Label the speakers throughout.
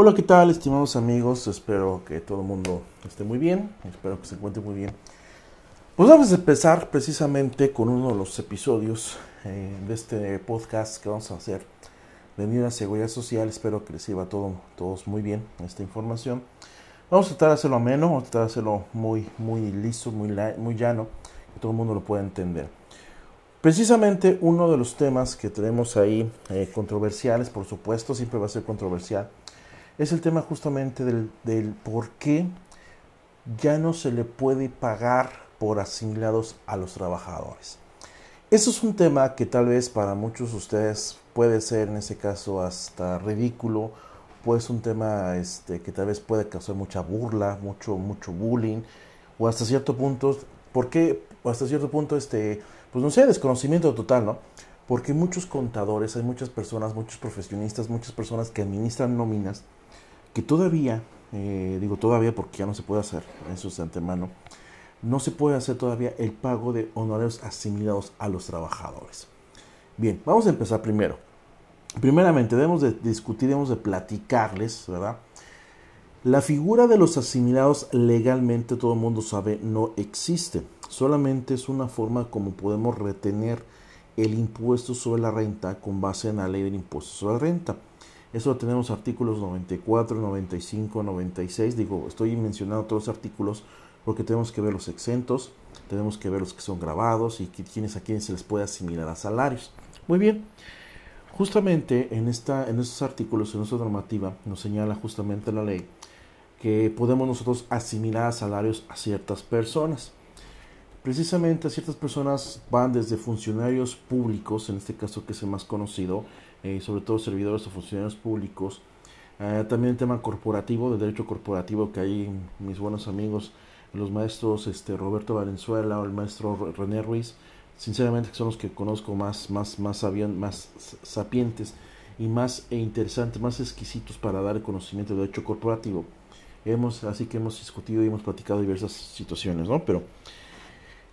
Speaker 1: Hola, ¿qué tal, estimados amigos? Espero que todo el mundo esté muy bien, espero que se encuentre muy bien. Pues vamos a empezar precisamente con uno de los episodios eh, de este podcast que vamos a hacer de a Seguridad Social. Espero que les sirva a todo, todos muy bien esta información. Vamos a tratar de hacerlo ameno, vamos a tratar de hacerlo muy, muy listo, muy, muy llano, que todo el mundo lo pueda entender. Precisamente uno de los temas que tenemos ahí eh, controversiales, por supuesto, siempre va a ser controversial, es el tema justamente del, del por qué ya no se le puede pagar por asimilados a los trabajadores. Eso es un tema que tal vez para muchos de ustedes puede ser en ese caso hasta ridículo, pues un tema este, que tal vez puede causar mucha burla, mucho, mucho bullying, o hasta cierto punto, ¿por qué? O hasta cierto punto, este, pues no sé, desconocimiento total, ¿no? Porque muchos contadores, hay muchas personas, muchos profesionistas, muchas personas que administran nóminas, que todavía, eh, digo todavía porque ya no se puede hacer, eso es de antemano, no se puede hacer todavía el pago de honorarios asimilados a los trabajadores. Bien, vamos a empezar primero. Primeramente, debemos de discutir, debemos de platicarles, ¿verdad? La figura de los asimilados legalmente, todo el mundo sabe, no existe. Solamente es una forma como podemos retener el impuesto sobre la renta con base en la ley del impuesto sobre la renta. Eso tenemos artículos 94, 95, 96. Digo, estoy mencionando todos los artículos porque tenemos que ver los exentos, tenemos que ver los que son grabados y quiénes a quiénes se les puede asimilar a salarios. Muy bien. Justamente en, esta, en estos artículos, en nuestra normativa, nos señala justamente la ley que podemos nosotros asimilar a salarios a ciertas personas. Precisamente a ciertas personas van desde funcionarios públicos, en este caso que es el más conocido, eh, sobre todo servidores o funcionarios públicos. Eh, también el tema corporativo, de derecho corporativo, que hay mis buenos amigos, los maestros este, Roberto Valenzuela o el maestro René Ruiz, sinceramente son los que conozco más, más, más, más sapientes y más e interesantes, más exquisitos para dar conocimiento de derecho corporativo. Hemos, así que hemos discutido y hemos platicado diversas situaciones, ¿no? Pero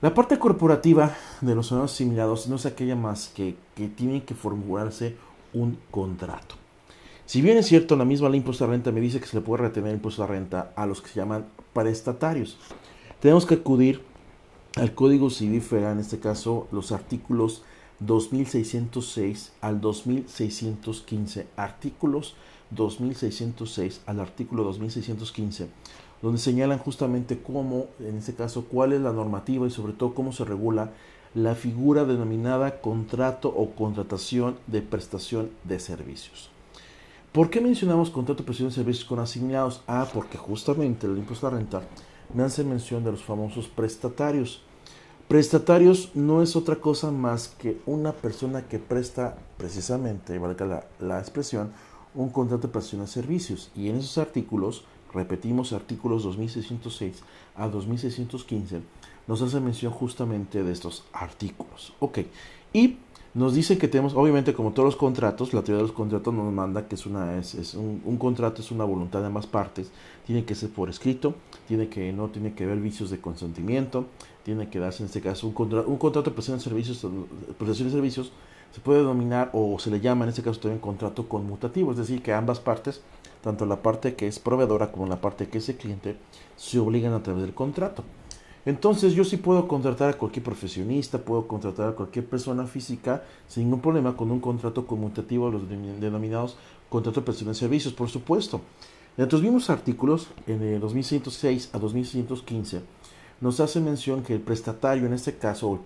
Speaker 1: la parte corporativa de los sonados asimilados no es aquella más que, que tiene que formularse un contrato. Si bien es cierto, la misma ley impuesto a renta me dice que se le puede retener impuesto a renta a los que se llaman prestatarios. Tenemos que acudir al Código Civil Federal, en este caso los artículos 2606 al 2615, artículos 2606 al artículo 2615, donde señalan justamente cómo, en este caso, cuál es la normativa y sobre todo cómo se regula la figura denominada contrato o contratación de prestación de servicios. ¿Por qué mencionamos contrato de prestación de servicios con asignados? Ah, porque justamente el impuesto a la renta me hace mención de los famosos prestatarios. Prestatarios no es otra cosa más que una persona que presta precisamente, valga la, la expresión, un contrato de prestación de servicios. Y en esos artículos, repetimos artículos 2606 a 2615, nos hace mención justamente de estos artículos. Ok, y nos dice que tenemos, obviamente como todos los contratos, la teoría de los contratos nos manda que es una es, un, contrato es una voluntad de ambas partes, tiene que ser por escrito, tiene que no tiene que haber vicios de consentimiento, tiene que darse en este caso un, un contrato de prestación de servicios, prestación de servicios se puede denominar o se le llama en este caso también contrato conmutativo, es decir, que ambas partes, tanto la parte que es proveedora como la parte que es el cliente, se obligan a través del contrato. Entonces yo sí puedo contratar a cualquier profesionista, puedo contratar a cualquier persona física sin ningún problema con un contrato conmutativo, los denominados contrato de prestación de servicios, por supuesto. En otros mismos artículos, en el 2106 a 2115, nos hace mención que el prestatario, en este caso, o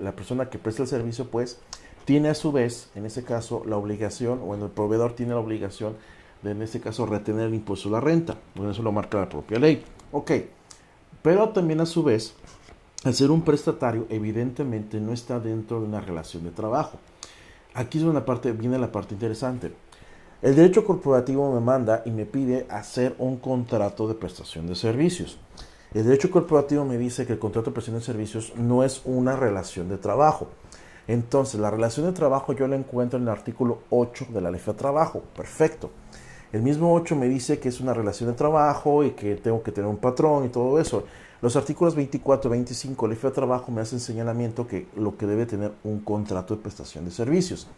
Speaker 1: la persona que presta el servicio, pues, tiene a su vez, en este caso, la obligación, o el proveedor tiene la obligación de, en este caso, retener el impuesto a la renta. Bueno, eso lo marca la propia ley. Ok, pero también a su vez, al ser un prestatario, evidentemente no está dentro de una relación de trabajo. Aquí es una parte, viene la parte interesante. El derecho corporativo me manda y me pide hacer un contrato de prestación de servicios. El derecho corporativo me dice que el contrato de prestación de servicios no es una relación de trabajo. Entonces, la relación de trabajo yo la encuentro en el artículo 8 de la ley de trabajo. Perfecto. El mismo 8 me dice que es una relación de trabajo y que tengo que tener un patrón y todo eso. Los artículos 24 y 25 de la ley de trabajo me hacen señalamiento que lo que debe tener un contrato de prestación de servicios.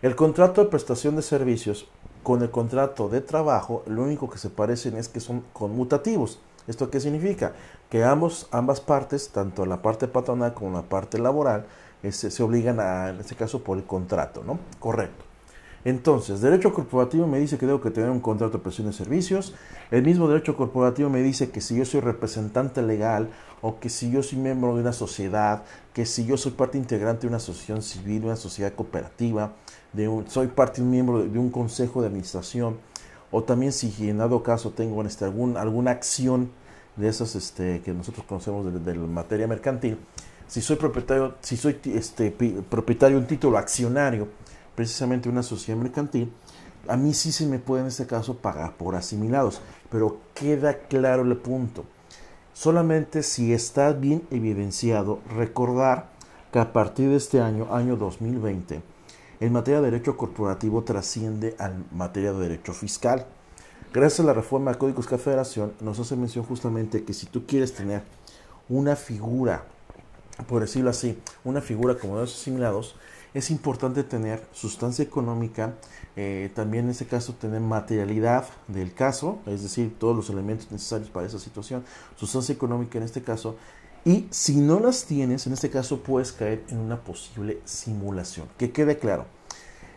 Speaker 1: El contrato de prestación de servicios con el contrato de trabajo, lo único que se parecen es que son conmutativos. ¿Esto qué significa? Que ambos, ambas partes, tanto la parte patronal como la parte laboral, este, se obligan a, en este caso, por el contrato, ¿no? Correcto. Entonces, derecho corporativo me dice que debo que tener un contrato de presión de servicios. El mismo derecho corporativo me dice que si yo soy representante legal o que si yo soy miembro de una sociedad, que si yo soy parte integrante de una asociación civil, una sociedad cooperativa, de un, soy parte un miembro de, un consejo de administración, o también si en dado caso tengo este, algún, alguna acción de esas este, que nosotros conocemos de, la materia mercantil, si soy propietario, si soy este, propietario de un título accionario, precisamente una sociedad mercantil, a mí sí se me puede en este caso pagar por asimilados, pero queda claro el punto. Solamente si está bien evidenciado, recordar que a partir de este año, año 2020, en materia de derecho corporativo trasciende a materia de derecho fiscal. Gracias a la reforma de Códigos de Federación, nos hace mención justamente que si tú quieres tener una figura, por decirlo así, una figura como de los asimilados, es importante tener sustancia económica, eh, también en este caso tener materialidad del caso, es decir, todos los elementos necesarios para esa situación, sustancia económica en este caso, y si no las tienes, en este caso puedes caer en una posible simulación. Que quede claro,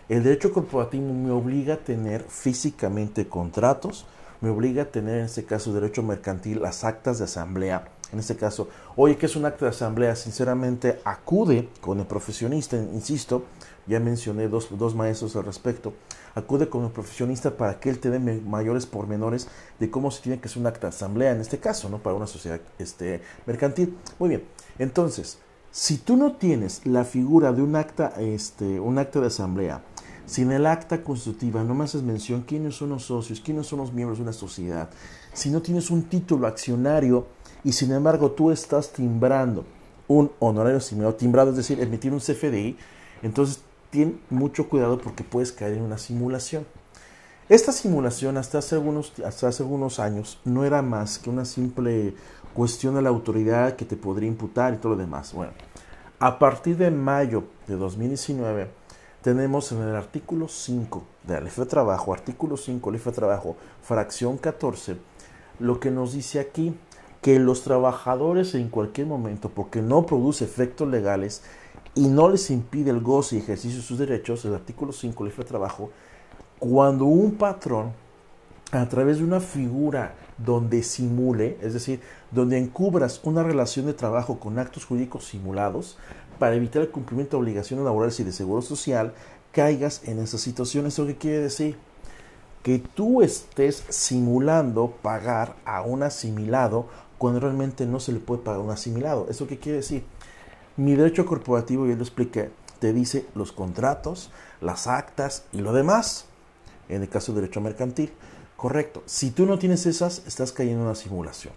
Speaker 1: el derecho corporativo me obliga a tener físicamente contratos, me obliga a tener en este caso derecho mercantil las actas de asamblea, en este caso, oye, ¿qué es un acta de asamblea? Sinceramente, acude con el profesionista, insisto, ya mencioné dos, dos maestros al respecto, acude con el profesionista para que él te dé mayores pormenores de cómo se tiene que hacer un acta de asamblea, en este caso, ¿no? Para una sociedad este, mercantil. Muy bien, entonces, si tú no tienes la figura de un acta, este, un acta de asamblea, sin el acta constitutiva no me haces mención quiénes son los socios, quiénes son los miembros de una sociedad, si no tienes un título accionario y sin embargo tú estás timbrando un honorario similar, timbrado, es decir, emitir un CFDI, entonces ten mucho cuidado porque puedes caer en una simulación. Esta simulación hasta hace algunos, hasta hace algunos años no era más que una simple cuestión de la autoridad que te podría imputar y todo lo demás. Bueno, a partir de mayo de 2019 tenemos en el artículo 5 de la de trabajo, artículo 5 ley de trabajo, fracción 14, lo que nos dice aquí que los trabajadores en cualquier momento, porque no produce efectos legales y no les impide el goce y ejercicio de sus derechos, el artículo 5 de de trabajo, cuando un patrón, a través de una figura donde simule, es decir, donde encubras una relación de trabajo con actos jurídicos simulados, para evitar el cumplimiento de obligaciones laborales y de seguro social, caigas en esa situación. ¿Eso qué quiere decir? Que tú estés simulando pagar a un asimilado cuando realmente no se le puede pagar un asimilado. ¿Eso qué quiere decir? Mi derecho corporativo, ya lo expliqué, te dice los contratos, las actas y lo demás. En el caso de derecho mercantil, correcto. Si tú no tienes esas, estás cayendo en una simulación.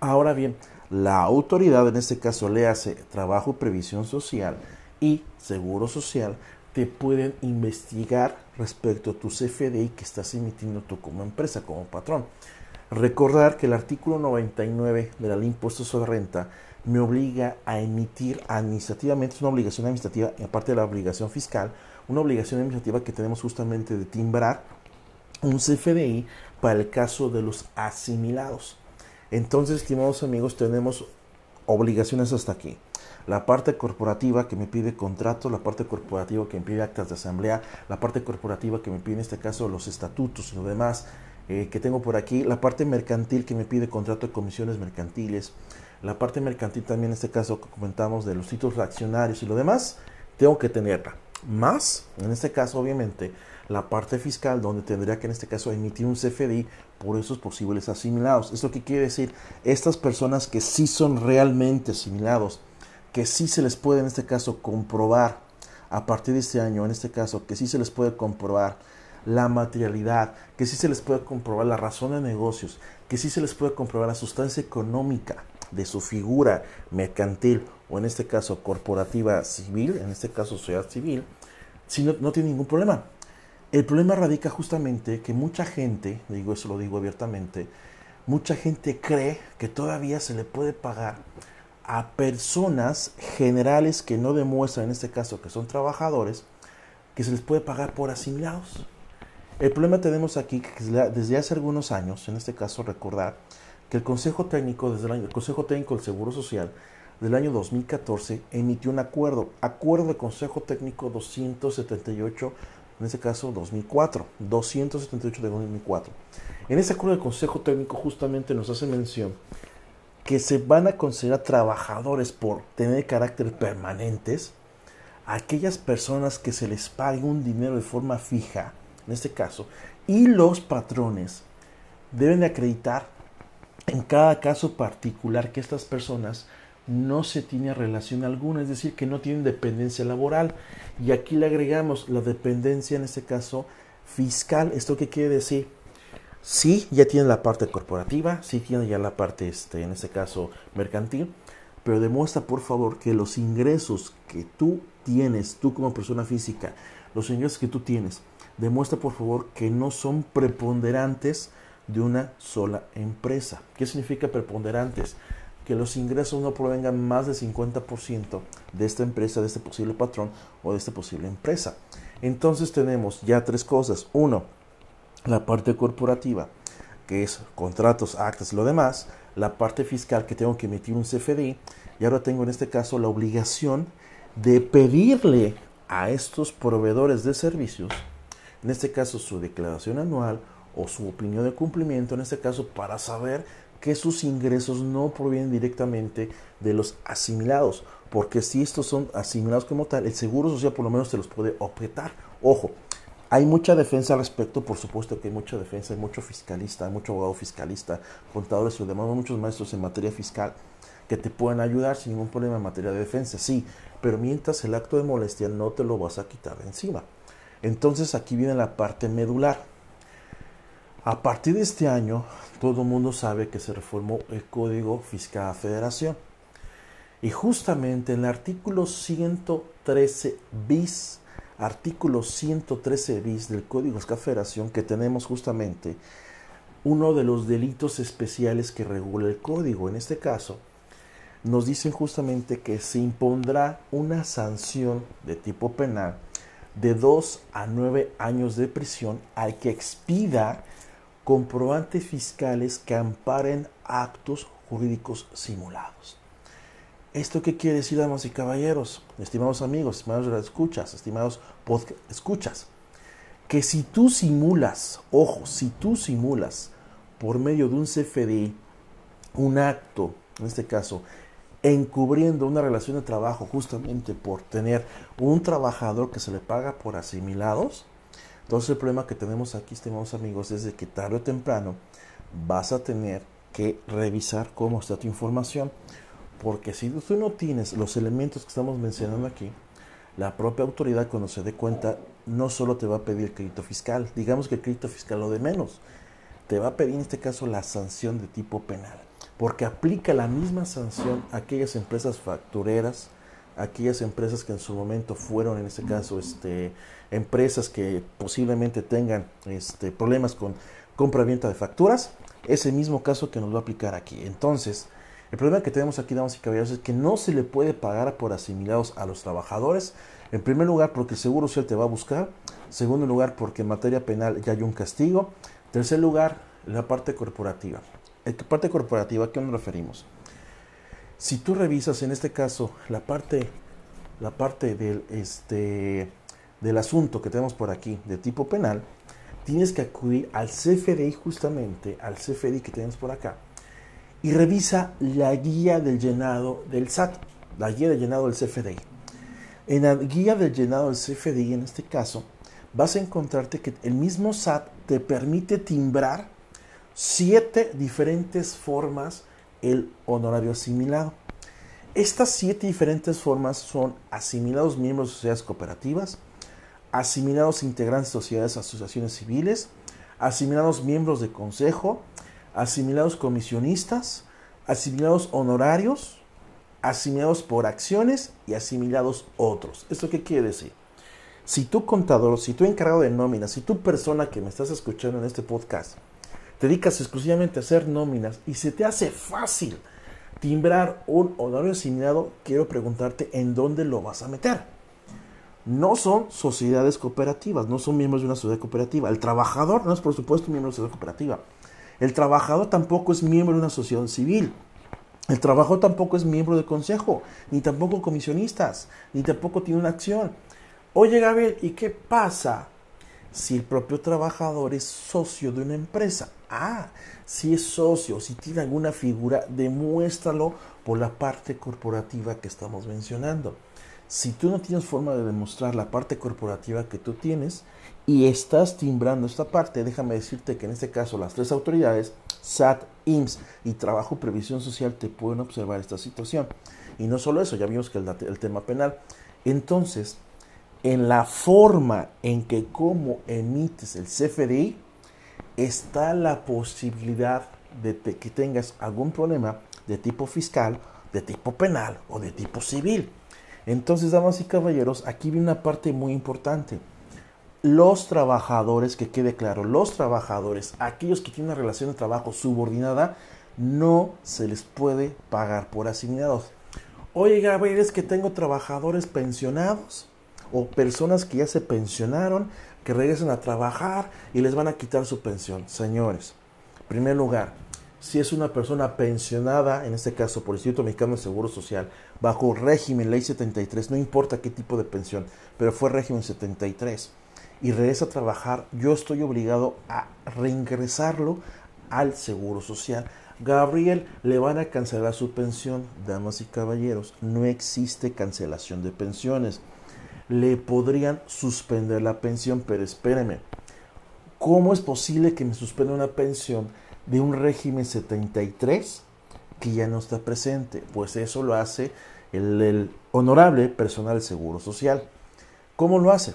Speaker 1: Ahora bien, la autoridad, en este caso le hace trabajo, previsión social y seguro social, te pueden investigar respecto a tu CFDI que estás emitiendo tú como empresa, como patrón. Recordar que el artículo 99 de la ley impuesto sobre renta me obliga a emitir administrativamente, es una obligación administrativa, aparte de la obligación fiscal, una obligación administrativa que tenemos justamente de timbrar un CFDI para el caso de los asimilados. Entonces, estimados amigos, tenemos obligaciones hasta aquí. La parte corporativa que me pide contrato, la parte corporativa que me pide actas de asamblea, la parte corporativa que me pide en este caso los estatutos y lo demás, eh, que tengo por aquí, la parte mercantil que me pide contrato de comisiones mercantiles, la parte mercantil también en este caso que comentamos de los títulos accionarios y lo demás, tengo que tenerla. Más, en este caso obviamente, la parte fiscal donde tendría que en este caso emitir un CFDI por esos posibles asimilados. ¿Esto qué quiere decir? Estas personas que sí son realmente asimilados, que sí se les puede en este caso comprobar a partir de este año, en este caso, que sí se les puede comprobar la materialidad, que sí se les puede comprobar la razón de negocios, que sí se les puede comprobar la sustancia económica de su figura mercantil o en este caso corporativa civil, en este caso sociedad civil, si no, no tiene ningún problema. El problema radica justamente que mucha gente, digo eso lo digo abiertamente, mucha gente cree que todavía se le puede pagar a personas generales que no demuestran en este caso que son trabajadores, que se les puede pagar por asimilados. El problema tenemos aquí que desde hace algunos años, en este caso recordar, que el Consejo Técnico, desde el, año, el Consejo Técnico del Seguro Social, del año 2014, emitió un acuerdo, acuerdo de Consejo Técnico 278, en este caso 2004, 278 de 2004. En ese acuerdo del Consejo Técnico justamente nos hace mención que se van a considerar trabajadores por tener carácter permanentes aquellas personas que se les pague un dinero de forma fija, en este caso, y los patrones deben acreditar en cada caso particular que estas personas no se tiene relación alguna, es decir, que no tienen dependencia laboral. Y aquí le agregamos la dependencia, en este caso, fiscal. ¿Esto qué quiere decir? Sí, ya tienen la parte corporativa, sí tienen ya la parte, este, en este caso, mercantil, pero demuestra, por favor, que los ingresos que tú tienes, tú como persona física, los ingresos que tú tienes, demuestra, por favor, que no son preponderantes de una sola empresa. ¿Qué significa preponderantes? Que los ingresos no provengan más del 50% de esta empresa, de este posible patrón o de esta posible empresa. Entonces tenemos ya tres cosas. Uno, la parte corporativa, que es contratos, actas y lo demás. La parte fiscal, que tengo que emitir un CFDI. Y ahora tengo en este caso la obligación de pedirle a estos proveedores de servicios, en este caso su declaración anual o su opinión de cumplimiento, en este caso para saber que sus ingresos no provienen directamente de los asimilados, porque si estos son asimilados como tal, el Seguro Social por lo menos se los puede objetar. Ojo, hay mucha defensa al respecto, por supuesto que hay mucha defensa, hay mucho fiscalista, hay mucho abogado fiscalista, contadores y demás, muchos maestros en materia fiscal que te pueden ayudar sin ningún problema en materia de defensa, sí, pero mientras el acto de molestia no te lo vas a quitar de encima. Entonces aquí viene la parte medular. A partir de este año, todo el mundo sabe que se reformó el Código Fiscal de Federación. Y justamente en el artículo 113 bis, artículo 113 bis del Código Fiscal de Federación, que tenemos justamente uno de los delitos especiales que regula el código. En este caso, nos dicen justamente que se impondrá una sanción de tipo penal de 2 a 9 años de prisión al que expida comprobantes fiscales que amparen actos jurídicos simulados. ¿Esto qué quiere decir, damas y caballeros? Estimados amigos, estimados escuchas, estimados escuchas, que si tú simulas, ojo, si tú simulas por medio de un CFDI un acto, en este caso, encubriendo una relación de trabajo justamente por tener un trabajador que se le paga por asimilados, entonces el problema que tenemos aquí, estimados amigos, es de que tarde o temprano vas a tener que revisar cómo está tu información. Porque si tú no tienes los elementos que estamos mencionando aquí, la propia autoridad cuando se dé cuenta no solo te va a pedir crédito fiscal, digamos que el crédito fiscal lo de menos, te va a pedir en este caso la sanción de tipo penal, porque aplica la misma sanción a aquellas empresas factureras, aquellas empresas que en su momento fueron, en este caso, este, empresas que posiblemente tengan este, problemas con compra-venta de facturas, es el mismo caso que nos va a aplicar aquí. Entonces, el problema que tenemos aquí, damas y caballeros, es que no se le puede pagar por asimilados a los trabajadores. En primer lugar, porque seguro social te va a buscar. Segundo lugar, porque en materia penal ya hay un castigo. Tercer lugar, la parte corporativa. ¿En parte corporativa a qué nos referimos? Si tú revisas en este caso la parte, la parte del, este, del asunto que tenemos por aquí de tipo penal, tienes que acudir al CFDI justamente, al CFDI que tenemos por acá, y revisa la guía del llenado del SAT, la guía del llenado del CFDI. En la guía del llenado del CFDI, en este caso, vas a encontrarte que el mismo SAT te permite timbrar siete diferentes formas el honorario asimilado. Estas siete diferentes formas son asimilados miembros de sociedades cooperativas, asimilados integrantes de sociedades, asociaciones civiles, asimilados miembros de consejo, asimilados comisionistas, asimilados honorarios, asimilados por acciones y asimilados otros. ¿Esto qué quiere decir? Si tú contador, si tú encargado de nóminas, si tú persona que me estás escuchando en este podcast, te dedicas exclusivamente a hacer nóminas y se te hace fácil timbrar un honorario asimilado, quiero preguntarte en dónde lo vas a meter. no son sociedades cooperativas, no son miembros de una sociedad cooperativa. El trabajador no es, por supuesto, miembro de una sociedad cooperativa. El trabajador tampoco es miembro de una sociedad civil. El trabajador tampoco es miembro del consejo, ni tampoco comisionistas, ni tampoco tiene una acción. Oye, Gabriel, ¿y qué pasa si el propio trabajador es socio de una empresa? Ah, si es socio, si tiene alguna figura, demuéstralo por la parte corporativa que estamos mencionando. Si tú no tienes forma de demostrar la parte corporativa que tú tienes y estás timbrando esta parte, déjame decirte que en este caso las tres autoridades, SAT, IMSS y Trabajo Previsión Social, te pueden observar esta situación. Y no solo eso, ya vimos que el, el tema penal. Entonces, en la forma en que como emites el CFDI, está la posibilidad de que tengas algún problema de tipo fiscal, de tipo penal o de tipo civil. Entonces, damas y caballeros, aquí viene una parte muy importante. Los trabajadores, que quede claro, los trabajadores, aquellos que tienen una relación de trabajo subordinada, no se les puede pagar por asignados. Oye, Gabriel, es que tengo trabajadores pensionados o personas que ya se pensionaron, que regresan a trabajar y les van a quitar su pensión. Señores, en primer lugar, si es una persona pensionada, en este caso por el Instituto Mexicano de Seguro Social, bajo régimen Ley 73, no importa qué tipo de pensión, pero fue régimen 73, y regresa a trabajar, yo estoy obligado a reingresarlo al Seguro Social. Gabriel, le van a cancelar su pensión, damas y caballeros, no existe cancelación de pensiones. Le podrían suspender la pensión, pero espéreme, ¿cómo es posible que me suspenda una pensión? de un régimen 73 que ya no está presente, pues eso lo hace el, honorable personal Seguro Social. ¿Cómo lo hace?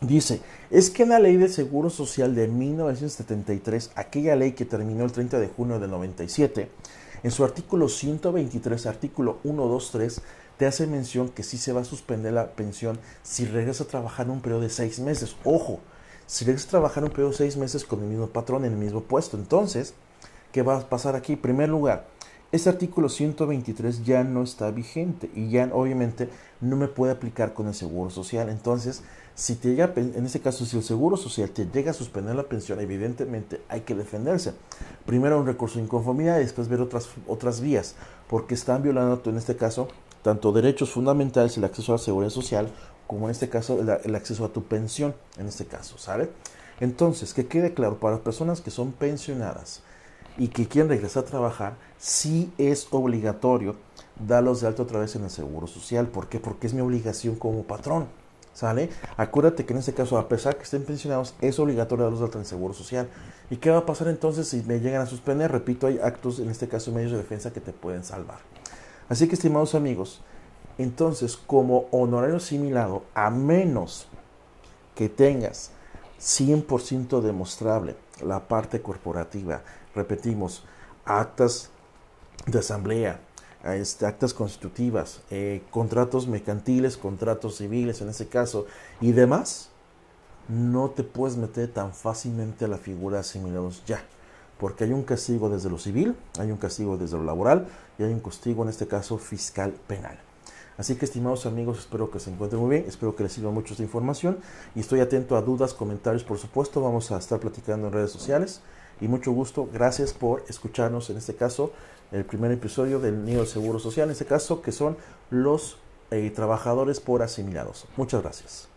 Speaker 1: Dice, es que en la ley de Seguro Social de 1973, aquella ley que terminó el 30 de junio del 97, en su artículo 123, artículo 1, 2, 3, te hace mención que sí se va a suspender la pensión si regresa a trabajar en un periodo de seis meses. Ojo, si regresas a trabajar un periodo de seis meses con el mismo patrón en el mismo puesto, entonces, ¿qué va a pasar aquí? En primer lugar, este artículo 123 ya no está vigente y ya obviamente no me puede aplicar con el seguro social. Entonces, si te llega, en este caso, si el seguro social te llega a suspender la pensión, evidentemente hay que defenderse. Primero un recurso de inconformidad y después ver otras, otras vías, porque están violando, en este caso, tanto derechos fundamentales, el acceso a la seguridad social, como en este caso el, acceso a tu pensión, en este caso, ¿sale? Entonces, que quede claro, para personas que son pensionadas y que quieren regresar a trabajar, sí es obligatorio darlos de alto otra vez en el Seguro Social. ¿Por qué? Porque es mi obligación como patrón. ¿Sale? Acuérdate que en este caso, a pesar que estén pensionados, es obligatorio darlos de alta en el Seguro Social. ¿Y qué va a pasar entonces si me llegan a suspender? Repito, hay actos, en este caso, medios de defensa que te pueden salvar. Así que, estimados amigos, entonces, como honorario asimilado, a menos que tengas 100% demostrable la parte corporativa, repetimos, actas de asamblea, este, actas constitutivas, eh, contratos mercantiles, contratos civiles en ese caso y demás, no te puedes meter tan fácilmente a la figura de asimilados ya, porque hay un castigo desde lo civil, hay un castigo desde lo laboral y hay un castigo en este caso fiscal penal. Así que, estimados amigos, espero que se encuentren muy bien, espero que les sirva mucho esta información y estoy atento a dudas, comentarios, por supuesto. Vamos a estar platicando en redes sociales y mucho gusto. Gracias por escucharnos en este caso, el primer episodio del Nido de Seguro Social, en este caso, que son los eh, trabajadores por asimilados. Muchas gracias.